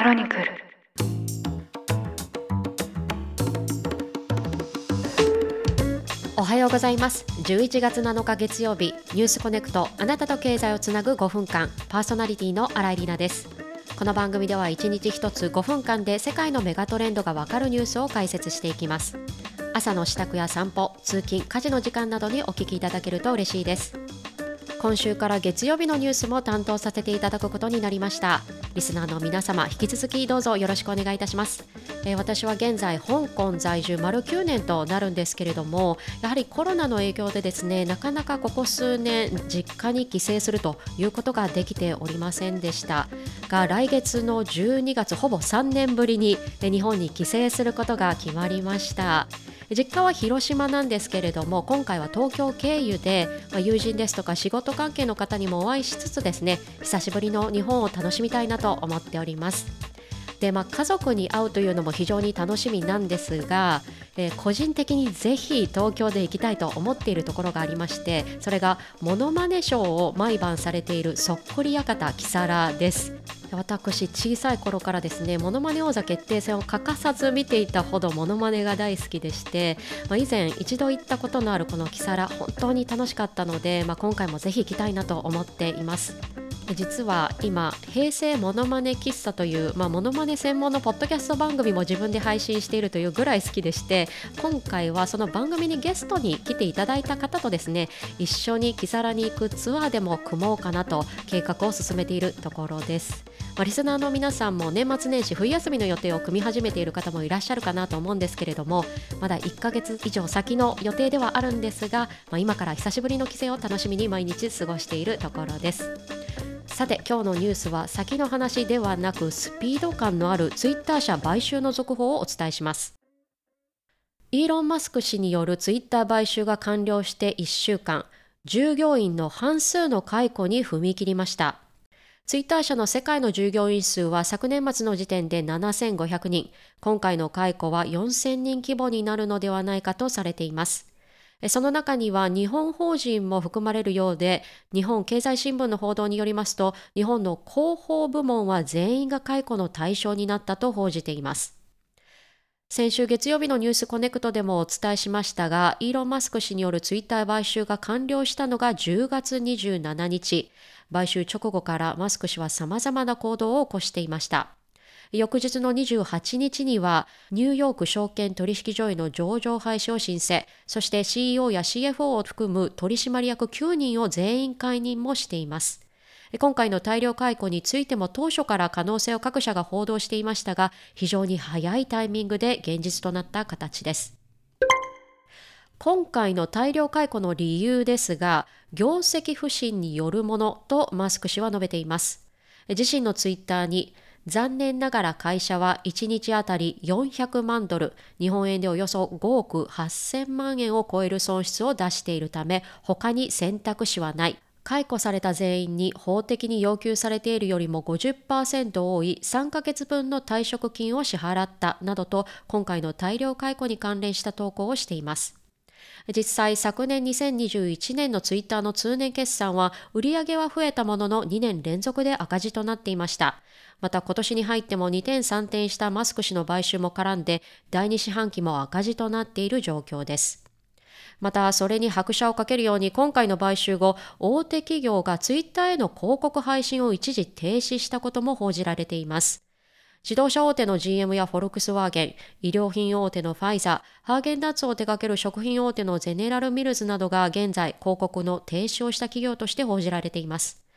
クロニクル。おはようございます。11月7日月曜日ニュースコネクト。あなたと経済をつなぐ5分間。パーソナリティの新井里奈です。この番組では1日1つ5分間で世界のメガトレンドがわかるニュースを解説していきます。朝の支度や散歩通勤家事の時間などにお聞きいただけると嬉しいです。今週から月曜日のニュースも担当させていただくことになりました。リスナーの皆様引き続きどうぞよろしくお願いいたします、えー、私は現在香港在住丸9年となるんですけれどもやはりコロナの影響でですねなかなかここ数年実家に帰省するということができておりませんでした。が来月の12月ほぼ3年ぶりに日本に帰省することが決まりました。実家は広島なんですけれども今回は東京経由で、まあ、友人ですとか仕事関係の方にもお会いしつつですね久しぶりの日本を楽しみたいなと思っております。で、まあ、家族に会うというのも非常に楽しみなんですが、えー、個人的にぜひ東京で行きたいと思っているところがありましてそれがモノマネショーを毎晩されているそっくり館キサラです私小さい頃からですねモノマネ王座決定戦を欠かさず見ていたほどモノマネが大好きでして、まあ、以前一度行ったことのあるこのキサラ本当に楽しかったので、まあ、今回もぜひ行きたいなと思っています。実は今平成モノマネ喫茶という、まあ、モノマネ専門のポッドキャスト番組も自分で配信しているというぐらい好きでして今回はその番組にゲストに来ていただいた方とですね一緒にキサラに行くツアーでも組もうかなと計画を進めているところです、ま、リスナーの皆さんも年末年始冬休みの予定を組み始めている方もいらっしゃるかなと思うんですけれどもまだ1ヶ月以上先の予定ではあるんですが、まあ、今から久しぶりの帰省を楽しみに毎日過ごしているところです。さて今日のニュースは先の話ではなくスピード感のあるツイッター社買収の続報をお伝えします。イーロン・マスク氏によるツイッター買収が完了して1週間従業員の半数の解雇に踏み切りました。ツイッター社の世界の従業員数は昨年末の時点で7500人。今回の解雇は4000人規模になるのではないかとされています。その中には日本法人も含まれるようで、日本経済新聞の報道によりますと、日本の広報部門は全員が解雇の対象になったと報じています。先週月曜日のニュースコネクトでもお伝えしましたが、イーロン・マスク氏によるツイッター買収が完了したのが10月27日。買収直後からマスク氏は様々な行動を起こしていました。翌日の28日には、ニューヨーク証券取引所への上場廃止を申請、そして CEO や CFO を含む取締役9人を全員解任もしています。今回の大量解雇についても当初から可能性を各社が報道していましたが、非常に早いタイミングで現実となった形です。今回の大量解雇の理由ですが、業績不振によるものとマスク氏は述べています。自身のツイッターに、残念ながら会社は1日あたり400万ドル、日本円でおよそ5億8000万円を超える損失を出しているため、他に選択肢はない。解雇された全員に法的に要求されているよりも50%多い3ヶ月分の退職金を支払ったなどと今回の大量解雇に関連した投稿をしています。実際昨年2021年のツイッターの通年決算は売上は増えたものの2年連続で赤字となっていました。また今年に入っても2点3点したマスク氏の買収も絡んで第2四半期も赤字となっている状況です。また、それに拍車をかけるように今回の買収後、大手企業がツイッターへの広告配信を一時停止したことも報じられています。自動車大手の GM やフォルクスワーゲン、医療品大手のファイザー、ハーゲンダッツを手掛ける食品大手のゼネラルミルズなどが現在広告の停止をした企業として報じられています。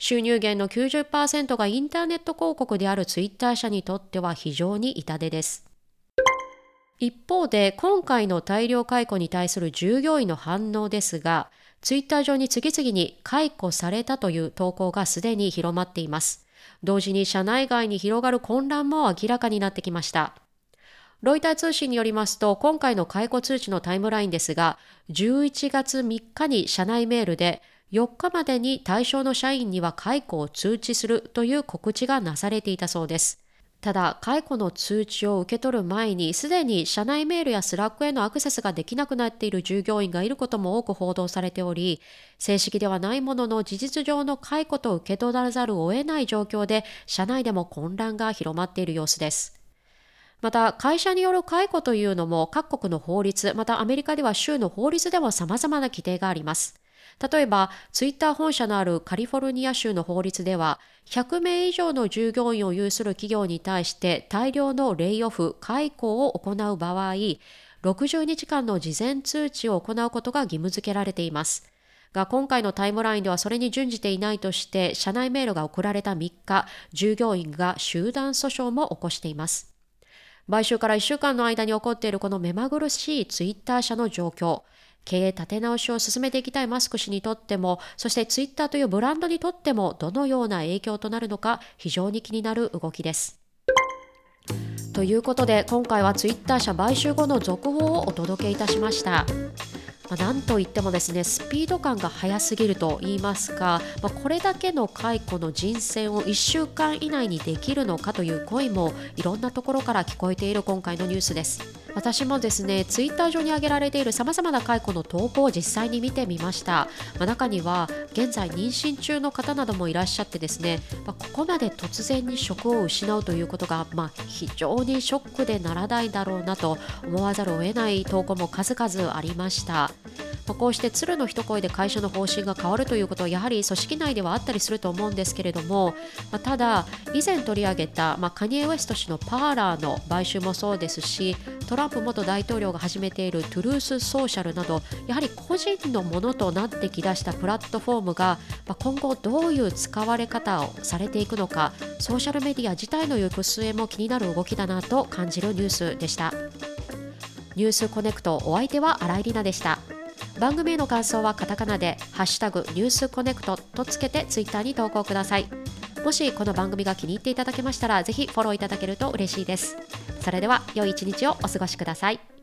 収入源の90%がインターネット広告であるツイッター社にとっては非常に痛手です。一方で今回の大量解雇に対する従業員の反応ですが、ツイッター上に次々に解雇されたという投稿がすでに広まっています。同時に社内外に広がる混乱も明らかになってきました。ロイター通信によりますと、今回の解雇通知のタイムラインですが、11月3日に社内メールで、4日までに対象の社員には解雇を通知するという告知がなされていたそうです。ただ、解雇の通知を受け取る前に、すでに社内メールやスラックへのアクセスができなくなっている従業員がいることも多く報道されており、正式ではないものの事実上の解雇と受け取らざるを得ない状況で、社内でも混乱が広まっている様子です。また、会社による解雇というのも各国の法律、またアメリカでは州の法律でも様々な規定があります。例えば、ツイッター本社のあるカリフォルニア州の法律では、100名以上の従業員を有する企業に対して大量のレイオフ、解雇を行う場合、60日間の事前通知を行うことが義務付けられています。が今回のタイムラインではそれに準じていないとして社内メールが送られた3日、従業員が集団訴訟も起こしています。買収から1週間の間に起こっているこの目まぐるしいツイッター社の状況。経営立て直しを進めていきたいマスク氏にとっても、そしてツイッターというブランドにとっても、どのような影響となるのか、非常に気になる動きです。ということで、今回はツイッター社買収後の続報をお届けいたしました。まあ、なんといってもですねスピード感が速すぎると言いますか、まあ、これだけの解雇の人選を1週間以内にできるのかという声もいろんなところから聞こえている今回のニュースです私もですねツイッター上に上げられているさまざまな解雇の投稿を実際に見てみました、まあ、中には現在妊娠中の方などもいらっしゃってですね、まあここまで突然に職を失うということが、まあ非常にショックでならないだろうなと思わざるを得ない投稿も数々ありました。まあ、こうして鶴の一声で会社の方針が変わるということはやはり組織内ではあったりすると思うんですけれども、まあ、ただ以前取り上げた、まあ、カニエ・ウエスト氏のパーラーの買収もそうですしトランプ元大統領が始めているトゥルースソーシャルなどやはり個人のものとなってきだしたプラットフォームが、まあ今後どういう使われ方をされていくのかソーシャルメディア自体の行く末も気になる動きだなと感じるニュースでした。ニュースコネクトお相手は新井里奈でした。番組への感想はカタカナで「ハッシュタグニュースコネクト」とつけてツイッターに投稿ください。もしこの番組が気に入っていただけましたらぜひフォローいただけると嬉しいです。それでは良い一日をお過ごしください。